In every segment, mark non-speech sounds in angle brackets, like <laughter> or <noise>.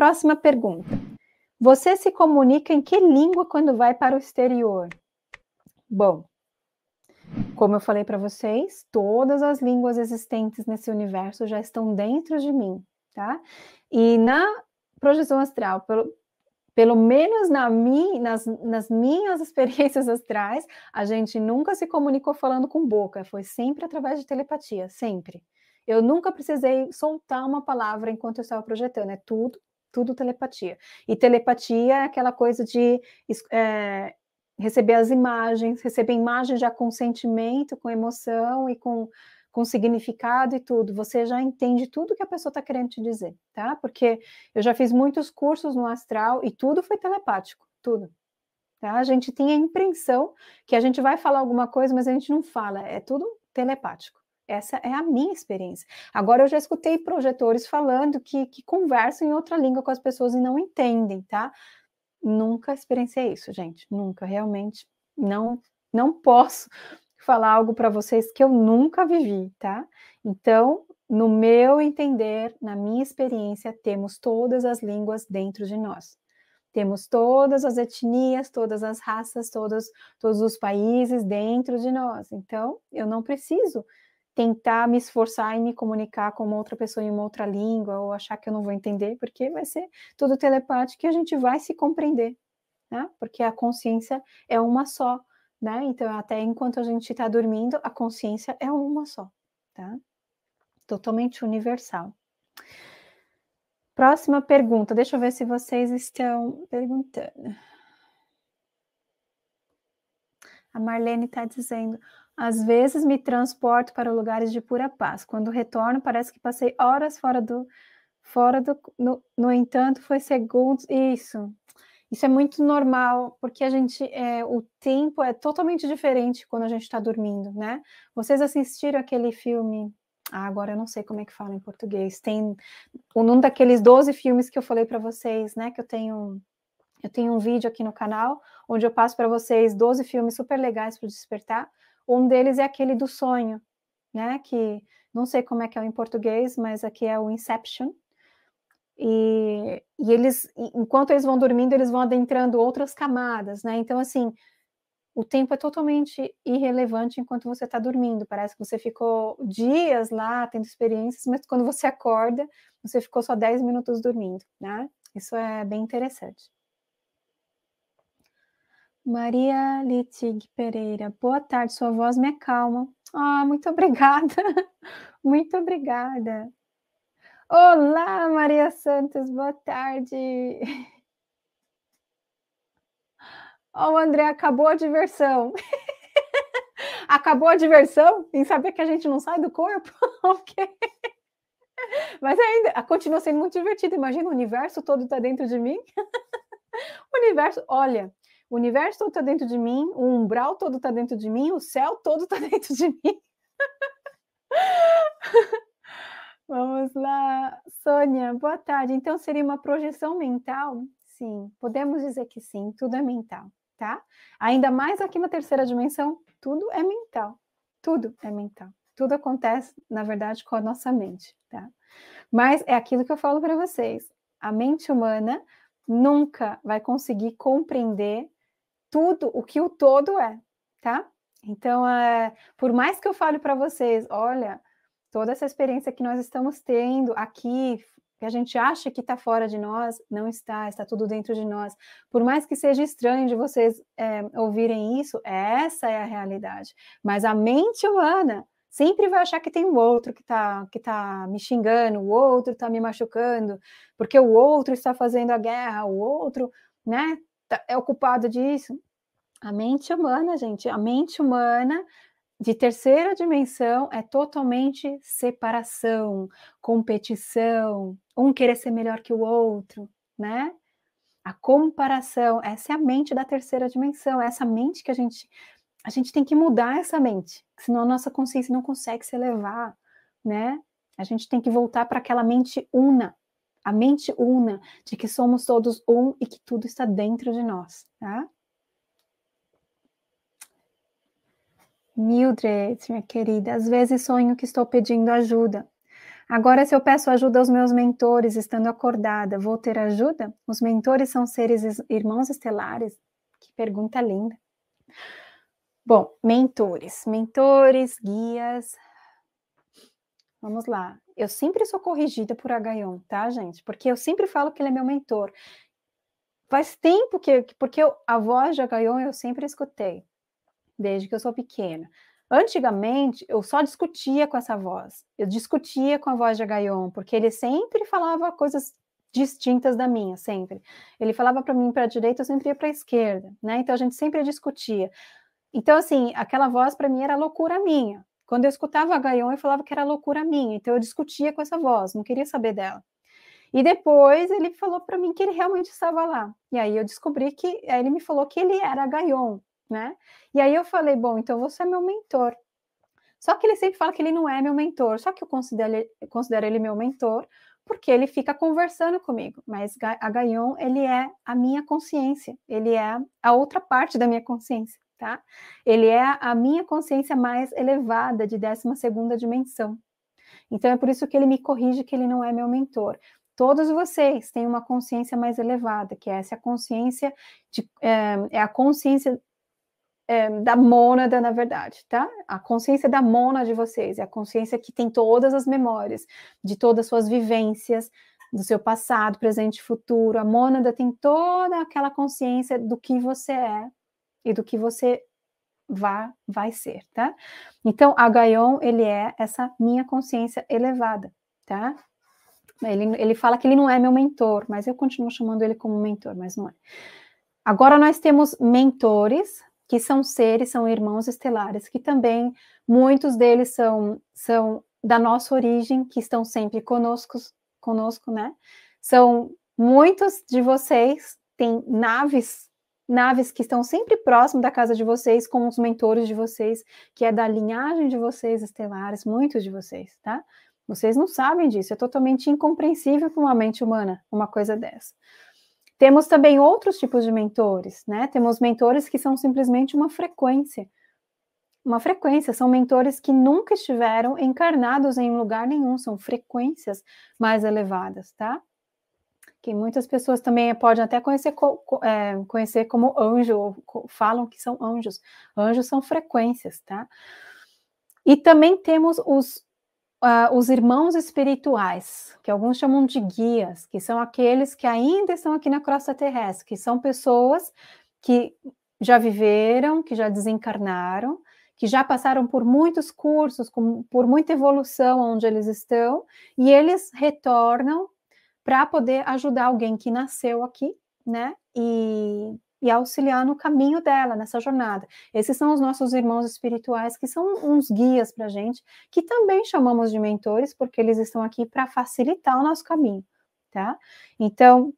Próxima pergunta. Você se comunica em que língua quando vai para o exterior? Bom, como eu falei para vocês, todas as línguas existentes nesse universo já estão dentro de mim, tá? E na projeção astral, pelo, pelo menos na mi, nas, nas minhas <laughs> experiências astrais, a gente nunca se comunicou falando com boca, foi sempre através de telepatia, sempre. Eu nunca precisei soltar uma palavra enquanto eu estava projetando, é tudo, tudo telepatia. E telepatia é aquela coisa de é, receber as imagens, receber imagens já com sentimento, com emoção e com, com significado e tudo. Você já entende tudo que a pessoa está querendo te dizer, tá? Porque eu já fiz muitos cursos no astral e tudo foi telepático, tudo. Tá? A gente tem a impressão que a gente vai falar alguma coisa, mas a gente não fala, é tudo telepático. Essa é a minha experiência. Agora, eu já escutei projetores falando que, que conversam em outra língua com as pessoas e não entendem, tá? Nunca experienciei isso, gente. Nunca, realmente não não posso falar algo para vocês que eu nunca vivi, tá? Então, no meu entender, na minha experiência, temos todas as línguas dentro de nós. Temos todas as etnias, todas as raças, todos, todos os países dentro de nós. Então, eu não preciso tentar me esforçar em me comunicar com uma outra pessoa em uma outra língua, ou achar que eu não vou entender, porque vai ser tudo telepático e a gente vai se compreender, né? Porque a consciência é uma só, né? Então, até enquanto a gente está dormindo, a consciência é uma só, tá? Totalmente universal. Próxima pergunta, deixa eu ver se vocês estão perguntando. A Marlene está dizendo: às vezes me transporto para lugares de pura paz. Quando retorno, parece que passei horas fora do. Fora do. No, no entanto, foi segundos. Isso. Isso é muito normal, porque a gente. É, o tempo é totalmente diferente quando a gente está dormindo, né? Vocês assistiram aquele filme. Ah, agora eu não sei como é que fala em português. Tem um daqueles 12 filmes que eu falei para vocês, né? Que eu tenho. Eu tenho um vídeo aqui no canal onde eu passo para vocês 12 filmes super legais para despertar. Um deles é aquele do sonho, né? Que não sei como é que é em português, mas aqui é o Inception. E, e eles, enquanto eles vão dormindo, eles vão adentrando outras camadas, né? Então, assim, o tempo é totalmente irrelevante enquanto você está dormindo. Parece que você ficou dias lá tendo experiências, mas quando você acorda, você ficou só 10 minutos dormindo, né? Isso é bem interessante. Maria Litig Pereira, boa tarde, sua voz me acalma. Ah, muito <laughs> obrigada, muito obrigada. Olá, Maria Santos, boa tarde. Ó, oh, o André, acabou a diversão. <laughs> acabou a diversão em saber que a gente não sai do corpo? <laughs> ok. Mas ainda continua sendo muito divertido. Imagina, o universo todo está dentro de mim. o universo, olha, o universo todo está dentro de mim, o umbral todo está dentro de mim, o céu todo está <laughs> dentro de mim. <laughs> Vamos lá, Sônia, boa tarde. Então seria uma projeção mental? Sim, podemos dizer que sim, tudo é mental, tá? Ainda mais aqui na terceira dimensão, tudo é mental. Tudo é mental. Tudo acontece, na verdade, com a nossa mente, tá? Mas é aquilo que eu falo para vocês. A mente humana nunca vai conseguir compreender tudo o que o todo é, tá? Então, é, por mais que eu fale para vocês, olha, toda essa experiência que nós estamos tendo aqui, que a gente acha que está fora de nós, não está, está tudo dentro de nós. Por mais que seja estranho de vocês é, ouvirem isso, essa é a realidade. Mas a mente humana sempre vai achar que tem um outro que está que tá me xingando, o outro está me machucando, porque o outro está fazendo a guerra, o outro, né, Tá, é ocupado disso. A mente humana, gente, a mente humana de terceira dimensão é totalmente separação, competição, um querer ser melhor que o outro, né? A comparação, essa é a mente da terceira dimensão, é essa mente que a gente a gente tem que mudar essa mente, senão a nossa consciência não consegue se elevar, né? A gente tem que voltar para aquela mente una, a mente una de que somos todos um e que tudo está dentro de nós, tá? Mildred, minha querida, às vezes sonho que estou pedindo ajuda. Agora, se eu peço ajuda aos meus mentores estando acordada, vou ter ajuda? Os mentores são seres irmãos estelares? Que pergunta linda. Bom, mentores, mentores, guias. Vamos lá. Eu sempre sou corrigida por Agaion, tá, gente? Porque eu sempre falo que ele é meu mentor. Faz tempo que, porque eu, a voz de Agaion eu sempre escutei, desde que eu sou pequena. Antigamente, eu só discutia com essa voz. Eu discutia com a voz de Agaion, porque ele sempre falava coisas distintas da minha, sempre. Ele falava para mim para a direita, eu sempre ia para a esquerda, né? Então a gente sempre discutia. Então assim, aquela voz para mim era loucura minha. Quando eu escutava Agaion, eu falava que era loucura minha, então eu discutia com essa voz, não queria saber dela. E depois ele falou para mim que ele realmente estava lá. E aí eu descobri que aí ele me falou que ele era Agaion, né? E aí eu falei, bom, então você é meu mentor. Só que ele sempre fala que ele não é meu mentor, só que eu considero, considero ele meu mentor porque ele fica conversando comigo, mas a Gaion, ele é a minha consciência, ele é a outra parte da minha consciência, tá? Ele é a minha consciência mais elevada de 12 segunda dimensão. Então é por isso que ele me corrige que ele não é meu mentor. Todos vocês têm uma consciência mais elevada, que é essa consciência de, é, é a consciência é, da mônada, na verdade, tá? A consciência da mônada de vocês, é a consciência que tem todas as memórias, de todas as suas vivências, do seu passado, presente e futuro. A mônada tem toda aquela consciência do que você é e do que você vai, vai ser, tá? Então, a Gaion, ele é essa minha consciência elevada, tá? Ele, ele fala que ele não é meu mentor, mas eu continuo chamando ele como mentor, mas não é. Agora nós temos mentores, que são seres, são irmãos estelares, que também muitos deles são, são da nossa origem, que estão sempre conosco, conosco, né? São muitos de vocês têm naves, naves que estão sempre próximo da casa de vocês, com os mentores de vocês, que é da linhagem de vocês estelares, muitos de vocês, tá? Vocês não sabem disso, é totalmente incompreensível para uma mente humana uma coisa dessa. Temos também outros tipos de mentores, né? Temos mentores que são simplesmente uma frequência. Uma frequência, são mentores que nunca estiveram encarnados em lugar nenhum, são frequências mais elevadas, tá? Que muitas pessoas também podem até conhecer, é, conhecer como anjo, ou falam que são anjos. Anjos são frequências, tá? E também temos os uh, os irmãos espirituais, que alguns chamam de guias, que são aqueles que ainda estão aqui na crosta terrestre, que são pessoas que já viveram, que já desencarnaram, que já passaram por muitos cursos, com, por muita evolução onde eles estão, e eles retornam para poder ajudar alguém que nasceu aqui, né? E e auxiliar no caminho dela, nessa jornada. Esses são os nossos irmãos espirituais, que são uns guias para a gente, que também chamamos de mentores, porque eles estão aqui para facilitar o nosso caminho, tá? Então,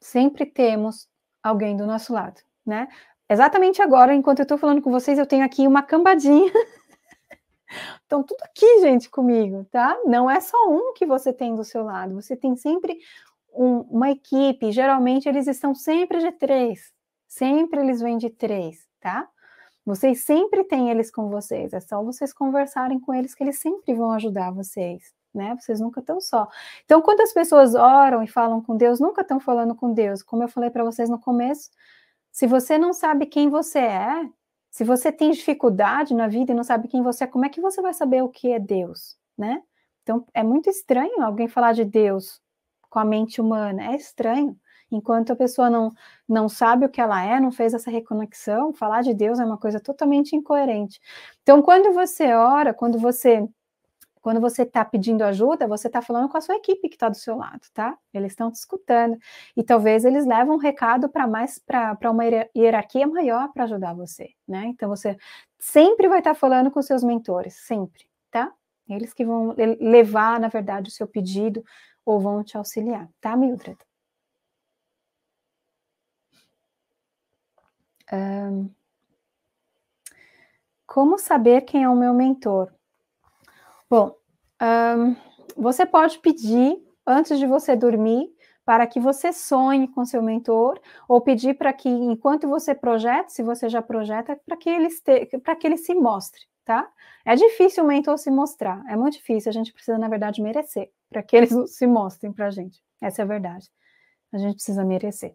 sempre temos alguém do nosso lado, né? Exatamente agora, enquanto eu estou falando com vocês, eu tenho aqui uma cambadinha. <laughs> Estão tudo aqui, gente, comigo, tá? Não é só um que você tem do seu lado, você tem sempre um, uma equipe, geralmente eles estão sempre de três, Sempre eles vêm de três, tá? Vocês sempre têm eles com vocês, é só vocês conversarem com eles que eles sempre vão ajudar vocês, né? Vocês nunca estão só. Então, quando as pessoas oram e falam com Deus, nunca estão falando com Deus. Como eu falei para vocês no começo, se você não sabe quem você é, se você tem dificuldade na vida e não sabe quem você é, como é que você vai saber o que é Deus, né? Então, é muito estranho alguém falar de Deus com a mente humana, é estranho. Enquanto a pessoa não, não sabe o que ela é, não fez essa reconexão, falar de Deus é uma coisa totalmente incoerente. Então, quando você ora, quando você quando você está pedindo ajuda, você está falando com a sua equipe que está do seu lado, tá? Eles estão te escutando. E talvez eles levam um recado para mais para uma hierarquia maior para ajudar você, né? Então você sempre vai estar tá falando com seus mentores, sempre, tá? Eles que vão levar, na verdade, o seu pedido ou vão te auxiliar, tá, Mildred? Um, como saber quem é o meu mentor? Bom, um, você pode pedir antes de você dormir para que você sonhe com seu mentor, ou pedir para que, enquanto você projeta, se você já projeta, para que ele para que ele se mostre, tá? É difícil o mentor se mostrar, é muito difícil, a gente precisa, na verdade, merecer para que eles <laughs> se mostrem para a gente. Essa é a verdade. A gente precisa merecer.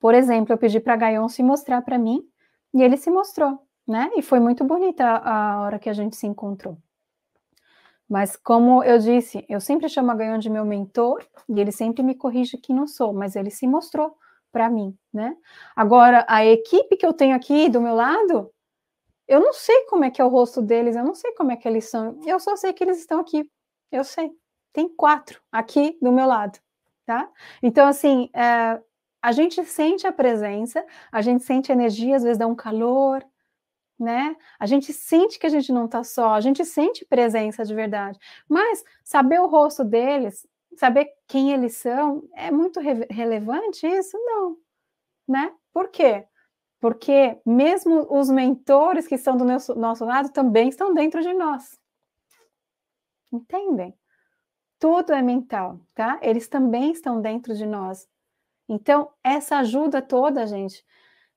Por exemplo, eu pedi para Gaion se mostrar para mim e ele se mostrou, né? E foi muito bonita a, hora que a gente se encontrou. Mas como eu disse, eu sempre chamo a Gaion de meu mentor e ele sempre me corrige que não sou, mas ele se mostrou para mim, né? Agora, a equipe que eu tenho aqui do meu lado, eu não sei como é que é o rosto deles, eu não sei como é que eles são, eu só sei que eles estão aqui, eu sei. Tem quatro aqui do meu lado, tá? Então, assim, é, a gente sente a presença, a gente sente energia, às vezes dá um calor, né? A gente sente que a gente não tá só, a gente sente presença de verdade. Mas saber o rosto deles saber quem eles são é muito re relevante isso? Não, né? Por quê? Porque mesmo os mentores que estão do nosso, nosso lado também estão dentro de nós. Entendem? Tudo é mental, tá? Eles também estão dentro de nós. Então, essa ajuda toda, gente,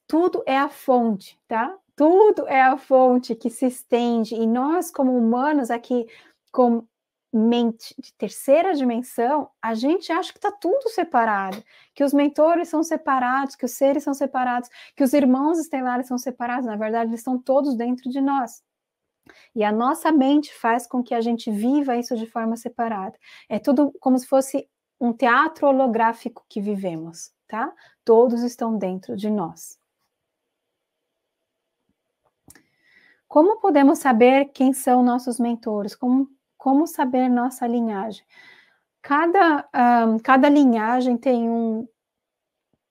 tudo é a fonte, tá? Tudo é a fonte que se estende e nós, como humanos, aqui, como mente de terceira dimensão, a gente acha que está tudo separado, que os mentores são separados, que os seres são separados, que os irmãos estelares são separados. Na verdade, eles estão todos dentro de nós. E a nossa mente faz com que a gente viva isso de forma separada. É tudo como se fosse um teatro holográfico que vivemos, tá? Todos estão dentro de nós. Como podemos saber quem são nossos mentores? Como como saber nossa linhagem? Cada, um, cada linhagem tem um,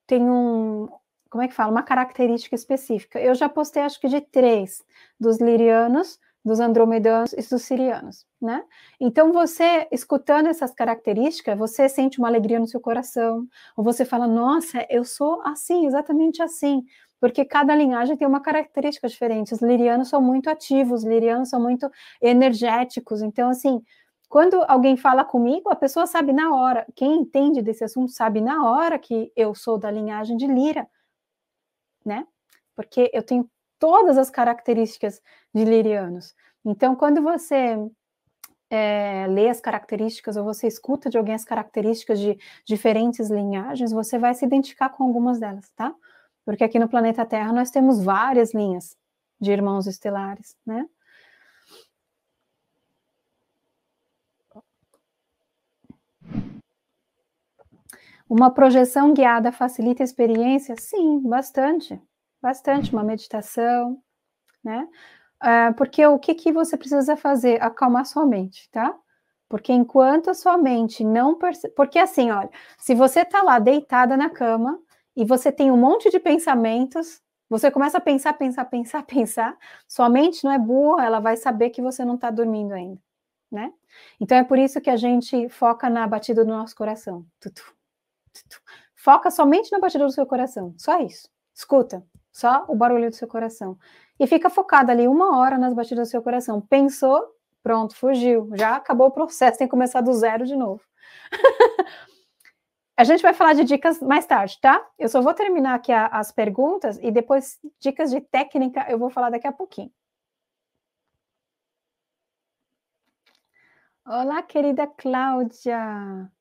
tem um, como é que fala? Uma característica específica. Eu já postei, acho que de três, dos lirianos, dos andromedanos e dos sirianos, né? Então, você, escutando essas características, você sente uma alegria no seu coração, ou você fala, nossa, eu sou assim, exatamente assim, porque cada linhagem tem uma característica diferente. Os lirianos são muito ativos, os lirianos são muito energéticos. Então, assim, quando alguém fala comigo, a pessoa sabe na hora. Quem entende desse assunto sabe na hora que eu sou da linhagem de Lira, né? Porque eu tenho todas as características de lirianos. Então, quando você é, lê as características ou você escuta de alguém as características de diferentes linhagens, você vai se identificar com algumas delas, tá? porque aqui no planeta Terra nós temos várias linhas de irmãos estelares, né? Uma projeção guiada facilita a experiência? Sim, bastante, bastante. Uma meditação, né? Uh, porque o que, que você precisa fazer? Acalmar sua mente, tá? Porque enquanto a sua mente não percebe. Porque assim, olha, se você tá lá deitada na cama, e você tem um monte de pensamentos, você começa a pensar, pensar, pensar, <laughs> pensar, sua mente não é boa, ela vai saber que você não está dormindo ainda, né? Então é por isso que a gente foca na batida do nosso coração. Tutu, tutu. Foca somente na batida do seu coração, só isso. Escuta, só o barulho do seu coração. E fica focado ali uma hora nas batidas do seu coração. Pensou, pronto, fugiu. Já acabou o processo, tem que começar do zero de novo. <laughs> A gente vai falar de dicas mais tarde, tá? Eu só vou terminar aqui a, as perguntas e depois dicas de técnica eu vou falar daqui a pouquinho. Olá, querida Cláudia.